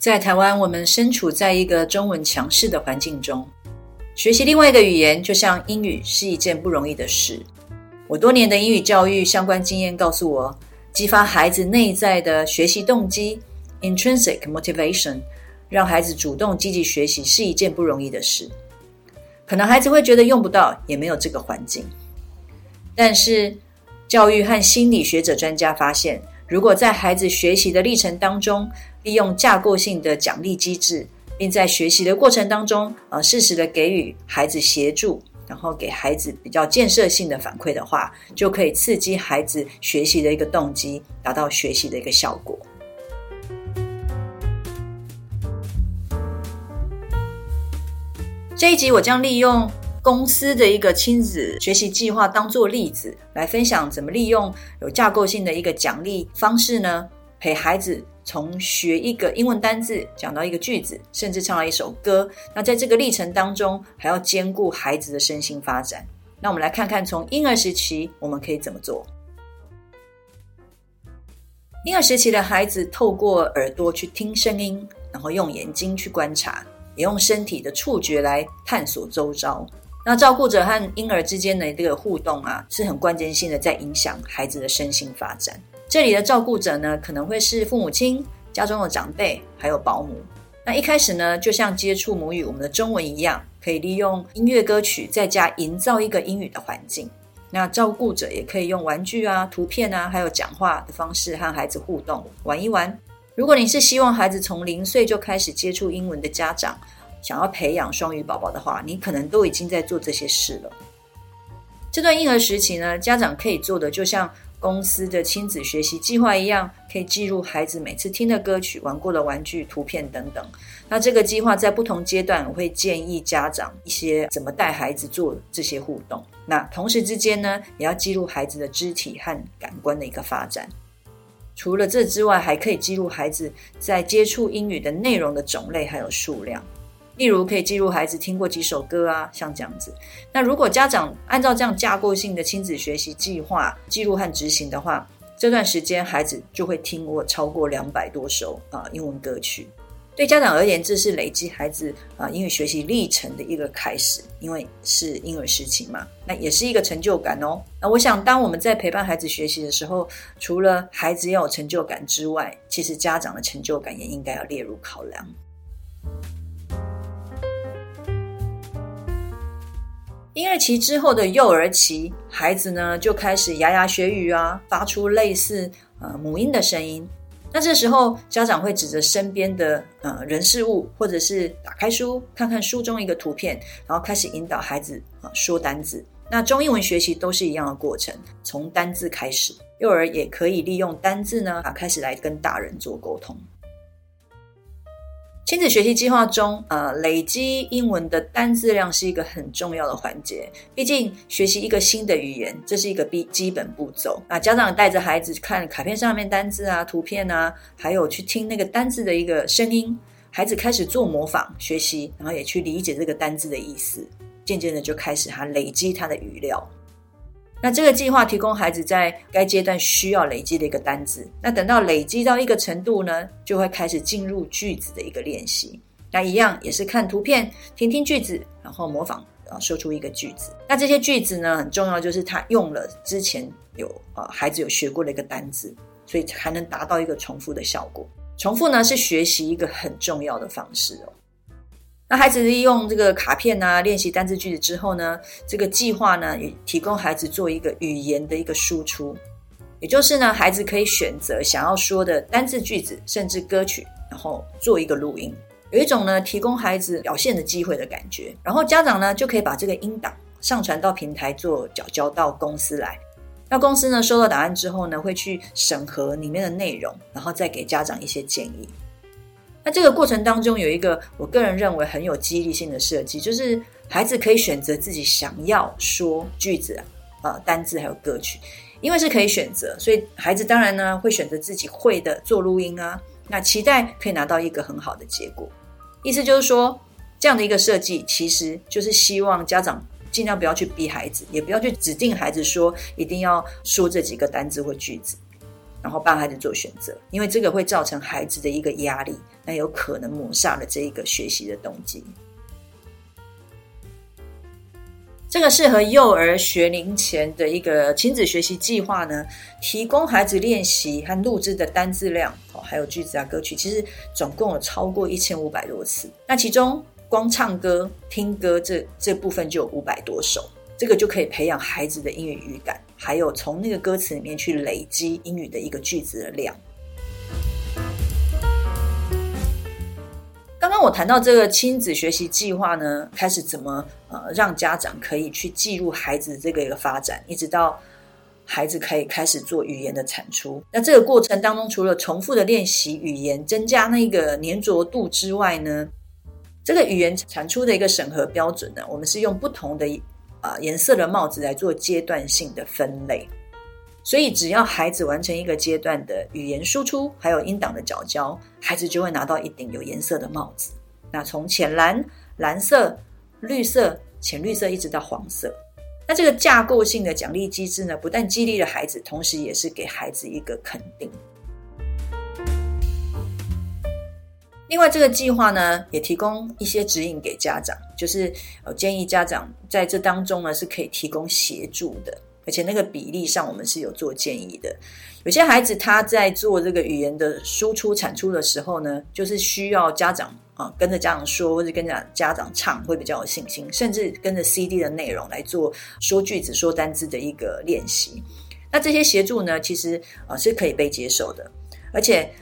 在台湾，我们身处在一个中文强势的环境中，学习另外一个语言，就像英语，是一件不容易的事。我多年的英语教育相关经验告诉我，激发孩子内在的学习动机 （intrinsic motivation），让孩子主动积极学习，是一件不容易的事。可能孩子会觉得用不到，也没有这个环境。但是，教育和心理学者专家发现，如果在孩子学习的历程当中，利用架构性的奖励机制，并在学习的过程当中，呃，适时的给予孩子协助，然后给孩子比较建设性的反馈的话，就可以刺激孩子学习的一个动机，达到学习的一个效果。这一集我将利用。公司的一个亲子学习计划当做例子来分享，怎么利用有架构性的一个奖励方式呢？陪孩子从学一个英文单字讲到一个句子，甚至唱了一首歌。那在这个历程当中，还要兼顾孩子的身心发展。那我们来看看，从婴儿时期我们可以怎么做？婴儿时期的孩子透过耳朵去听声音，然后用眼睛去观察，也用身体的触觉来探索周遭。那照顾者和婴儿之间的这个互动啊，是很关键性的，在影响孩子的身心发展。这里的照顾者呢，可能会是父母亲、家中的长辈，还有保姆。那一开始呢，就像接触母语我们的中文一样，可以利用音乐歌曲，在家营造一个英语的环境。那照顾者也可以用玩具啊、图片啊，还有讲话的方式和孩子互动玩一玩。如果你是希望孩子从零岁就开始接触英文的家长，想要培养双语宝宝的话，你可能都已经在做这些事了。这段婴儿时期呢，家长可以做的就像公司的亲子学习计划一样，可以记录孩子每次听的歌曲、玩过的玩具、图片等等。那这个计划在不同阶段，我会建议家长一些怎么带孩子做这些互动。那同时之间呢，也要记录孩子的肢体和感官的一个发展。除了这之外，还可以记录孩子在接触英语的内容的种类还有数量。例如，可以记录孩子听过几首歌啊，像这样子。那如果家长按照这样架构性的亲子学习计划记录和执行的话，这段时间孩子就会听过超过两百多首啊英文歌曲。对家长而言，这是累积孩子啊英语学习历程的一个开始，因为是婴儿时期嘛，那也是一个成就感哦。那我想，当我们在陪伴孩子学习的时候，除了孩子要有成就感之外，其实家长的成就感也应该要列入考量。婴儿期之后的幼儿期，孩子呢就开始牙牙学语啊，发出类似呃母音的声音。那这时候家长会指着身边的呃人事物，或者是打开书看看书中一个图片，然后开始引导孩子啊说单字。那中英文学习都是一样的过程，从单字开始，幼儿也可以利用单字呢啊开始来跟大人做沟通。亲子学习计划中，呃，累积英文的单字量是一个很重要的环节。毕竟，学习一个新的语言，这是一个必基本步骤。那家长带着孩子看卡片上面单字啊、图片啊，还有去听那个单字的一个声音，孩子开始做模仿学习，然后也去理解这个单字的意思，渐渐的就开始他累积他的语料。那这个计划提供孩子在该阶段需要累积的一个单字。那等到累积到一个程度呢，就会开始进入句子的一个练习。那一样也是看图片，听听句子，然后模仿，啊说出一个句子。那这些句子呢，很重要，就是他用了之前有啊孩子有学过的一个单字，所以才能达到一个重复的效果。重复呢是学习一个很重要的方式哦。那孩子利用这个卡片啊，练习单字句子之后呢，这个计划呢也提供孩子做一个语言的一个输出，也就是呢，孩子可以选择想要说的单字句子，甚至歌曲，然后做一个录音，有一种呢提供孩子表现的机会的感觉。然后家长呢就可以把这个音档上传到平台做缴交到公司来。那公司呢，收到档案之后呢，会去审核里面的内容，然后再给家长一些建议。这个过程当中有一个我个人认为很有激励性的设计，就是孩子可以选择自己想要说句子啊、呃、单字还有歌曲，因为是可以选择，所以孩子当然呢会选择自己会的做录音啊。那期待可以拿到一个很好的结果。意思就是说，这样的一个设计其实就是希望家长。尽量不要去逼孩子，也不要去指定孩子说一定要说这几个单字或句子，然后帮孩子做选择，因为这个会造成孩子的一个压力，那有可能抹杀了这一个学习的动机。这个适合幼儿学龄前的一个亲子学习计划呢，提供孩子练习和录制的单字量哦，还有句子啊、歌曲，其实总共有超过一千五百多次。那其中，光唱歌、听歌这这部分就有五百多首，这个就可以培养孩子的英语语感，还有从那个歌词里面去累积英语的一个句子的量。刚刚我谈到这个亲子学习计划呢，开始怎么呃让家长可以去记录孩子这个一个发展，一直到孩子可以开始做语言的产出。那这个过程当中，除了重复的练习语言，增加那个粘着度之外呢，这个语言产出的一个审核标准呢，我们是用不同的啊颜色的帽子来做阶段性的分类，所以只要孩子完成一个阶段的语言输出，还有音档的角交，孩子就会拿到一顶有颜色的帽子。那从浅蓝、蓝色、绿色、浅绿色一直到黄色，那这个架构性的奖励机制呢，不但激励了孩子，同时也是给孩子一个肯定。另外，这个计划呢，也提供一些指引给家长，就是呃建议家长在这当中呢是可以提供协助的，而且那个比例上我们是有做建议的。有些孩子他在做这个语言的输出产出的时候呢，就是需要家长啊跟着家长说，或者跟着家长唱，会比较有信心，甚至跟着 CD 的内容来做说句子、说单字的一个练习。那这些协助呢，其实啊是可以被接受的，而且。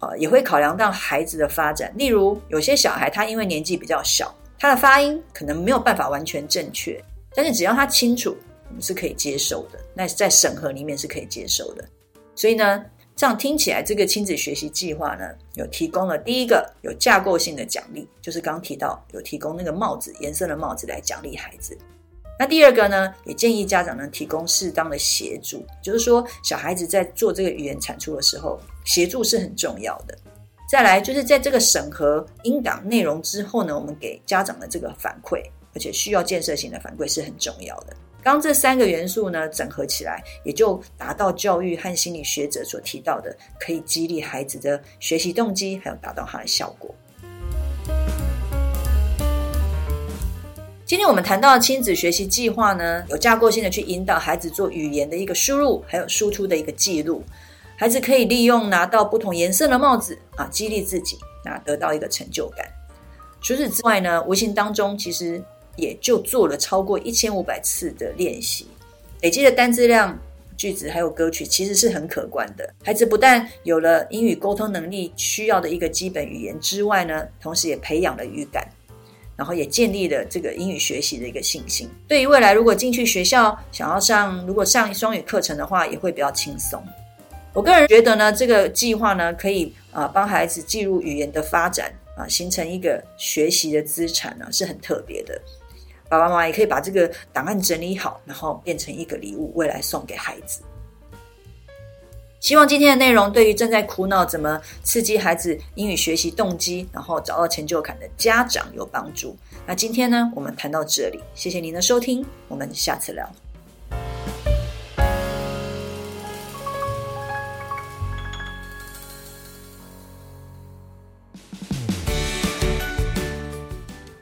呃，也会考量到孩子的发展。例如，有些小孩他因为年纪比较小，他的发音可能没有办法完全正确，但是只要他清楚，我们是可以接受的。那在审核里面是可以接受的。所以呢，这样听起来，这个亲子学习计划呢，有提供了第一个有架构性的奖励，就是刚刚提到有提供那个帽子，颜色的帽子来奖励孩子。那第二个呢，也建议家长呢提供适当的协助，就是说小孩子在做这个语言产出的时候，协助是很重要的。再来就是在这个审核音档内容之后呢，我们给家长的这个反馈，而且需要建设性的反馈是很重要的。刚这三个元素呢整合起来，也就达到教育和心理学者所提到的，可以激励孩子的学习动机，还有达到它的效果。今天我们谈到的亲子学习计划呢，有架构性的去引导孩子做语言的一个输入，还有输出的一个记录。孩子可以利用拿到不同颜色的帽子啊，激励自己，那得到一个成就感。除此之外呢，无形当中其实也就做了超过一千五百次的练习，累积的单字量、句子还有歌曲，其实是很可观的。孩子不但有了英语沟通能力需要的一个基本语言之外呢，同时也培养了语感。然后也建立了这个英语学习的一个信心。对于未来如果进去学校想要上，如果上双语课程的话，也会比较轻松。我个人觉得呢，这个计划呢，可以啊帮孩子记录语言的发展啊，形成一个学习的资产呢，是很特别的。爸爸妈妈也可以把这个档案整理好，然后变成一个礼物，未来送给孩子。希望今天的内容对于正在苦恼怎么刺激孩子英语学习动机，然后找到成就感的家长有帮助。那今天呢，我们谈到这里，谢谢您的收听，我们下次聊。